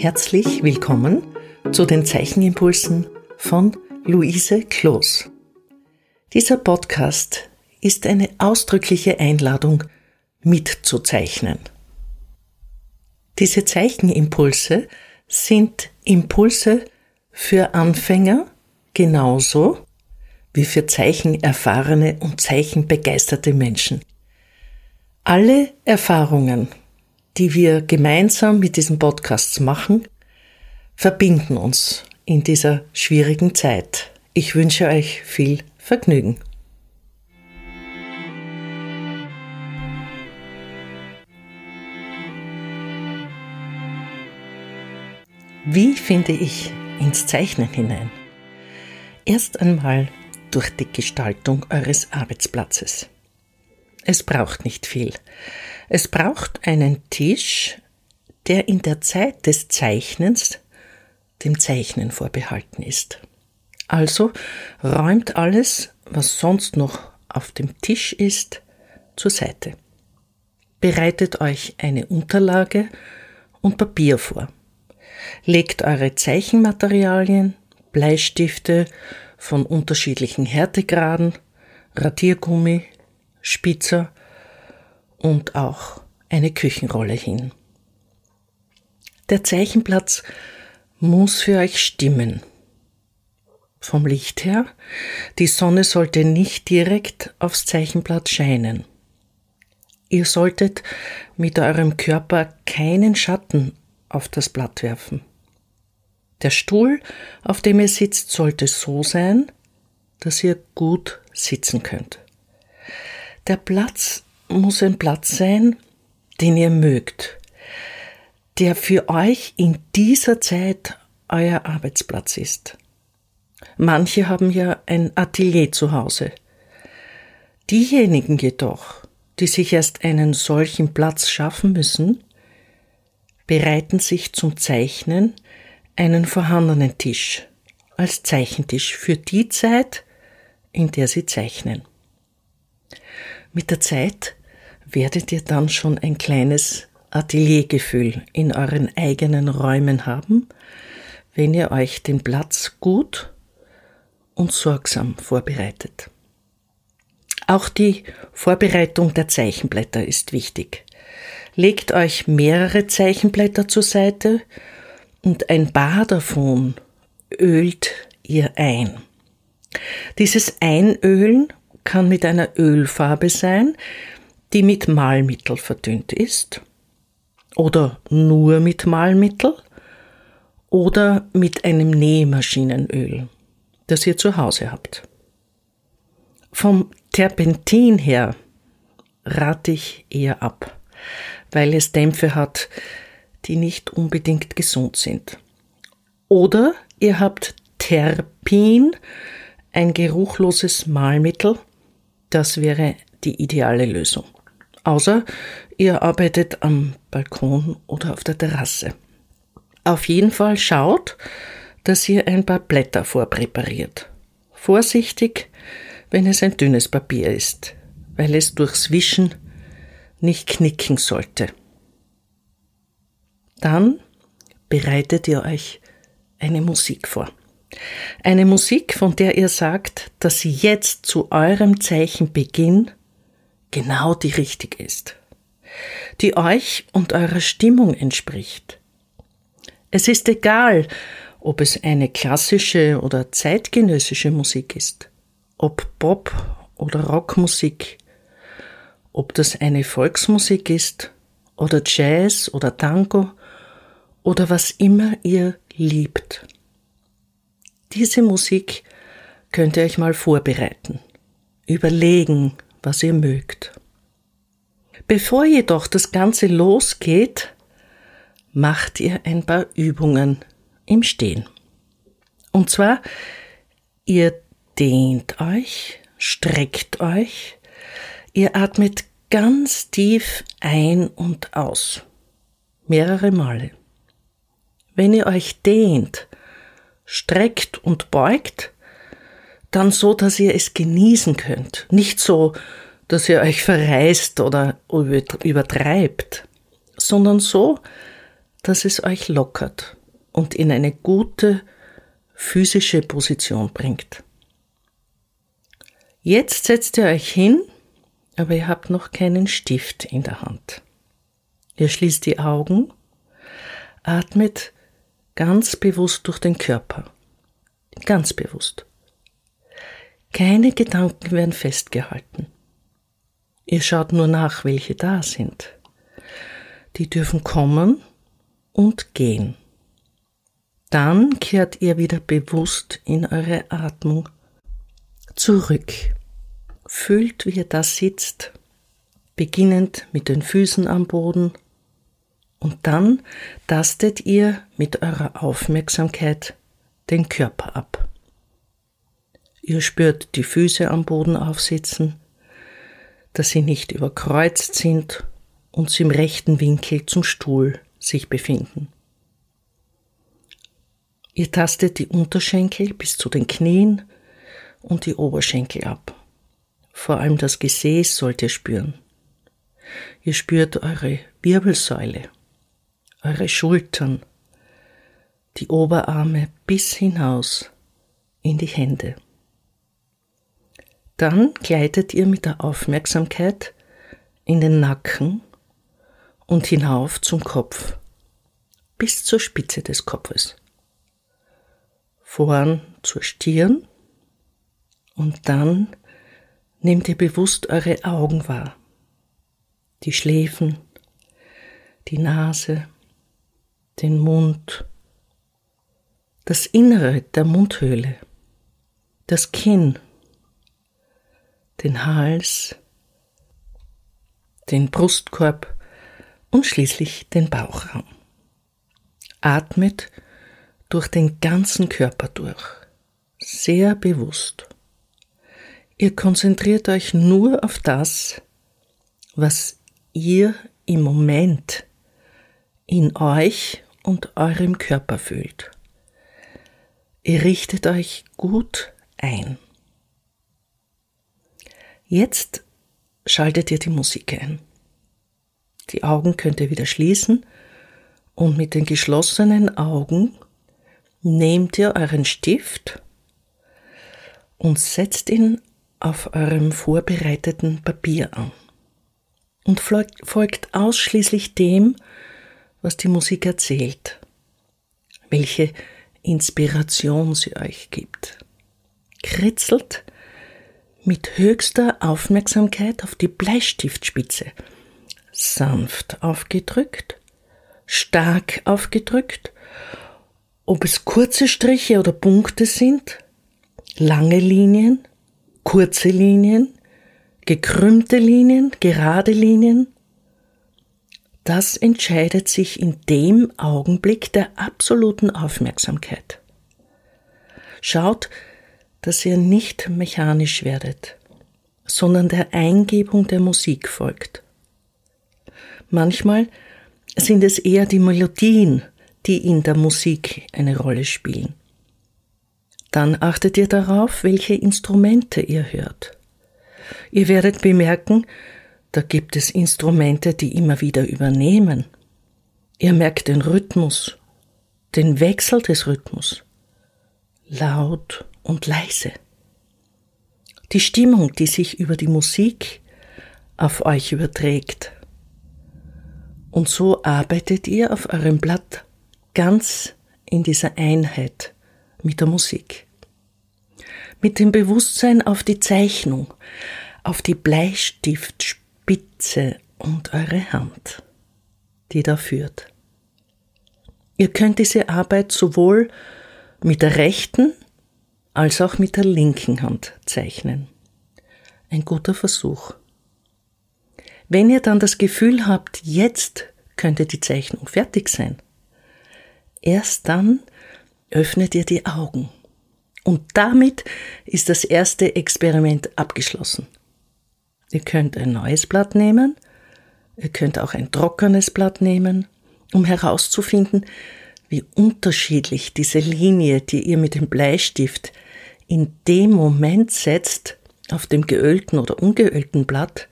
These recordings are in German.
Herzlich willkommen zu den Zeichenimpulsen von Luise Kloß. Dieser Podcast ist eine ausdrückliche Einladung, mitzuzeichnen. Diese Zeichenimpulse sind Impulse für Anfänger genauso wie für zeichenerfahrene und zeichenbegeisterte Menschen. Alle Erfahrungen, die wir gemeinsam mit diesen Podcasts machen, verbinden uns in dieser schwierigen Zeit. Ich wünsche euch viel Vergnügen. Wie finde ich ins Zeichnen hinein? Erst einmal durch die Gestaltung eures Arbeitsplatzes. Es braucht nicht viel. Es braucht einen Tisch, der in der Zeit des Zeichnens dem Zeichnen vorbehalten ist. Also räumt alles, was sonst noch auf dem Tisch ist, zur Seite. Bereitet euch eine Unterlage und Papier vor. Legt eure Zeichenmaterialien, Bleistifte von unterschiedlichen Härtegraden, Radiergummi, Spitzer und auch eine Küchenrolle hin. Der Zeichenplatz muss für euch stimmen. Vom Licht her, die Sonne sollte nicht direkt aufs Zeichenblatt scheinen. Ihr solltet mit eurem Körper keinen Schatten auf das Blatt werfen. Der Stuhl, auf dem ihr sitzt, sollte so sein, dass ihr gut sitzen könnt. Der Platz muss ein Platz sein, den ihr mögt, der für euch in dieser Zeit euer Arbeitsplatz ist. Manche haben ja ein Atelier zu Hause. Diejenigen jedoch, die sich erst einen solchen Platz schaffen müssen, bereiten sich zum Zeichnen einen vorhandenen Tisch als Zeichentisch für die Zeit, in der sie zeichnen. Mit der Zeit werdet ihr dann schon ein kleines Ateliergefühl in euren eigenen Räumen haben, wenn ihr euch den Platz gut und sorgsam vorbereitet. Auch die Vorbereitung der Zeichenblätter ist wichtig. Legt euch mehrere Zeichenblätter zur Seite und ein paar davon ölt ihr ein. Dieses Einölen kann mit einer Ölfarbe sein, die mit Malmittel verdünnt ist oder nur mit Malmittel oder mit einem Nähmaschinenöl, das ihr zu Hause habt. Vom Terpentin her rate ich eher ab, weil es Dämpfe hat, die nicht unbedingt gesund sind. Oder ihr habt Terpin, ein geruchloses Malmittel, das wäre die ideale Lösung. Außer ihr arbeitet am Balkon oder auf der Terrasse. Auf jeden Fall schaut, dass ihr ein paar Blätter vorpräpariert. Vorsichtig, wenn es ein dünnes Papier ist, weil es durchs Wischen nicht knicken sollte. Dann bereitet ihr euch eine Musik vor. Eine Musik, von der ihr sagt, dass sie jetzt zu eurem Zeichenbeginn genau die richtige ist, die euch und eurer Stimmung entspricht. Es ist egal, ob es eine klassische oder zeitgenössische Musik ist, ob Pop oder Rockmusik, ob das eine Volksmusik ist oder Jazz oder Tango oder was immer ihr liebt. Diese Musik könnt ihr euch mal vorbereiten, überlegen, was ihr mögt. Bevor jedoch das Ganze losgeht, macht ihr ein paar Übungen im Stehen. Und zwar, ihr dehnt euch, streckt euch, ihr atmet ganz tief ein und aus, mehrere Male. Wenn ihr euch dehnt, streckt und beugt, dann so, dass ihr es genießen könnt. Nicht so, dass ihr euch verreißt oder übertreibt, sondern so, dass es euch lockert und in eine gute physische Position bringt. Jetzt setzt ihr euch hin, aber ihr habt noch keinen Stift in der Hand. Ihr schließt die Augen, atmet ganz bewusst durch den Körper. Ganz bewusst. Keine Gedanken werden festgehalten. Ihr schaut nur nach, welche da sind. Die dürfen kommen und gehen. Dann kehrt ihr wieder bewusst in eure Atmung zurück. Fühlt, wie ihr da sitzt, beginnend mit den Füßen am Boden, und dann tastet ihr mit eurer Aufmerksamkeit den Körper ab. Ihr spürt die Füße am Boden aufsitzen, dass sie nicht überkreuzt sind und sie im rechten Winkel zum Stuhl sich befinden. Ihr tastet die Unterschenkel bis zu den Knien und die Oberschenkel ab. Vor allem das Gesäß sollt ihr spüren. Ihr spürt eure Wirbelsäule, eure Schultern, die Oberarme bis hinaus in die Hände. Dann gleitet ihr mit der Aufmerksamkeit in den Nacken und hinauf zum Kopf, bis zur Spitze des Kopfes. Vorn zur Stirn und dann nehmt ihr bewusst eure Augen wahr, die Schläfen, die Nase, den Mund, das Innere der Mundhöhle, das Kinn, den Hals, den Brustkorb und schließlich den Bauchraum. Atmet durch den ganzen Körper durch, sehr bewusst. Ihr konzentriert euch nur auf das, was ihr im Moment in euch und eurem Körper fühlt. Ihr richtet euch gut ein. Jetzt schaltet ihr die Musik ein. Die Augen könnt ihr wieder schließen und mit den geschlossenen Augen nehmt ihr euren Stift und setzt ihn auf eurem vorbereiteten Papier an und folgt ausschließlich dem, was die Musik erzählt, welche Inspiration sie euch gibt. Kritzelt mit höchster Aufmerksamkeit auf die Bleistiftspitze. Sanft aufgedrückt, stark aufgedrückt, ob es kurze Striche oder Punkte sind, lange Linien, kurze Linien, gekrümmte Linien, gerade Linien. Das entscheidet sich in dem Augenblick der absoluten Aufmerksamkeit. Schaut, dass ihr nicht mechanisch werdet, sondern der Eingebung der Musik folgt. Manchmal sind es eher die Melodien, die in der Musik eine Rolle spielen. Dann achtet ihr darauf, welche Instrumente ihr hört. Ihr werdet bemerken, da gibt es Instrumente, die immer wieder übernehmen. Ihr merkt den Rhythmus, den Wechsel des Rhythmus. Laut und leise. Die Stimmung, die sich über die Musik auf euch überträgt. Und so arbeitet ihr auf eurem Blatt ganz in dieser Einheit mit der Musik. Mit dem Bewusstsein auf die Zeichnung, auf die Bleistiftspitze und eure Hand, die da führt. Ihr könnt diese Arbeit sowohl mit der rechten als auch mit der linken Hand zeichnen. Ein guter Versuch. Wenn ihr dann das Gefühl habt, jetzt könnte die Zeichnung fertig sein, erst dann öffnet ihr die Augen. Und damit ist das erste Experiment abgeschlossen. Ihr könnt ein neues Blatt nehmen, ihr könnt auch ein trockenes Blatt nehmen, um herauszufinden, wie unterschiedlich diese Linie, die ihr mit dem Bleistift in dem Moment setzt, auf dem geölten oder ungeölten Blatt,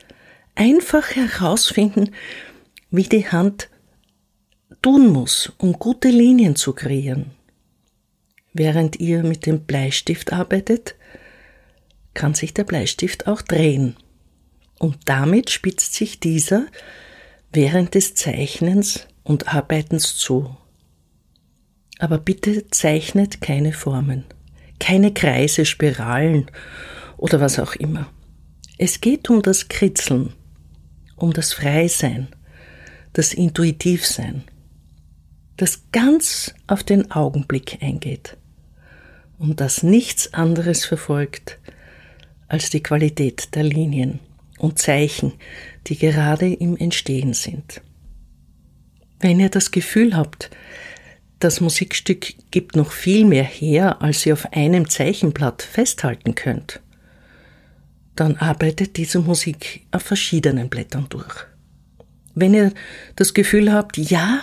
einfach herausfinden, wie die Hand tun muss, um gute Linien zu kreieren. Während ihr mit dem Bleistift arbeitet, kann sich der Bleistift auch drehen. Und damit spitzt sich dieser während des Zeichnens und Arbeitens zu. Aber bitte zeichnet keine Formen, keine Kreise, Spiralen oder was auch immer. Es geht um das Kritzeln, um das Freisein, das Intuitivsein, das ganz auf den Augenblick eingeht und das nichts anderes verfolgt als die Qualität der Linien und Zeichen, die gerade im Entstehen sind. Wenn ihr das Gefühl habt, das Musikstück gibt noch viel mehr her, als ihr auf einem Zeichenblatt festhalten könnt, dann arbeitet diese Musik auf verschiedenen Blättern durch. Wenn ihr das Gefühl habt, ja,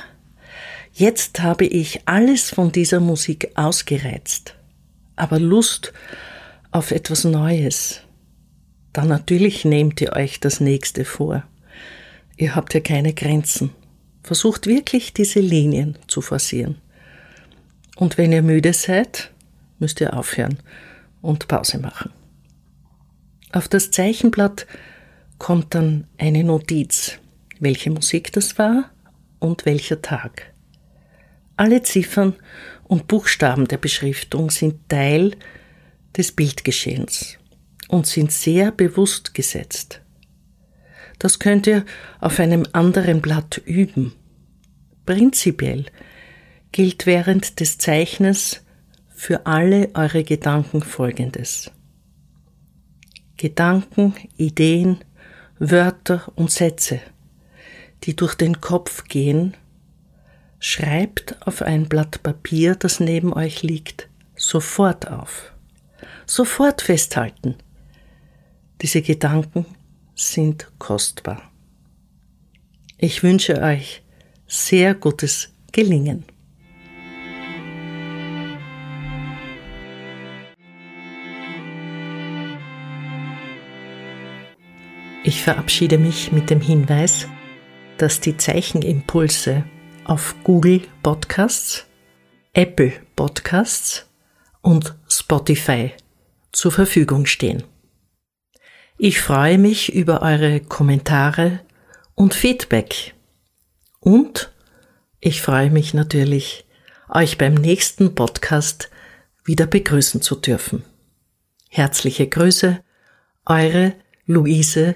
jetzt habe ich alles von dieser Musik ausgereizt, aber Lust auf etwas Neues, dann natürlich nehmt ihr euch das nächste vor. Ihr habt ja keine Grenzen. Versucht wirklich diese Linien zu forcieren. Und wenn ihr müde seid, müsst ihr aufhören und Pause machen. Auf das Zeichenblatt kommt dann eine Notiz, welche Musik das war und welcher Tag. Alle Ziffern und Buchstaben der Beschriftung sind Teil des Bildgeschehens und sind sehr bewusst gesetzt. Das könnt ihr auf einem anderen Blatt üben. Prinzipiell gilt während des Zeichnens für alle eure Gedanken Folgendes. Gedanken, Ideen, Wörter und Sätze, die durch den Kopf gehen, schreibt auf ein Blatt Papier, das neben euch liegt, sofort auf. Sofort festhalten. Diese Gedanken sind kostbar. Ich wünsche euch sehr gutes Gelingen. Ich verabschiede mich mit dem Hinweis, dass die Zeichenimpulse auf Google Podcasts, Apple Podcasts und Spotify zur Verfügung stehen. Ich freue mich über eure Kommentare und Feedback. Und ich freue mich natürlich, euch beim nächsten Podcast wieder begrüßen zu dürfen. Herzliche Grüße, eure Luise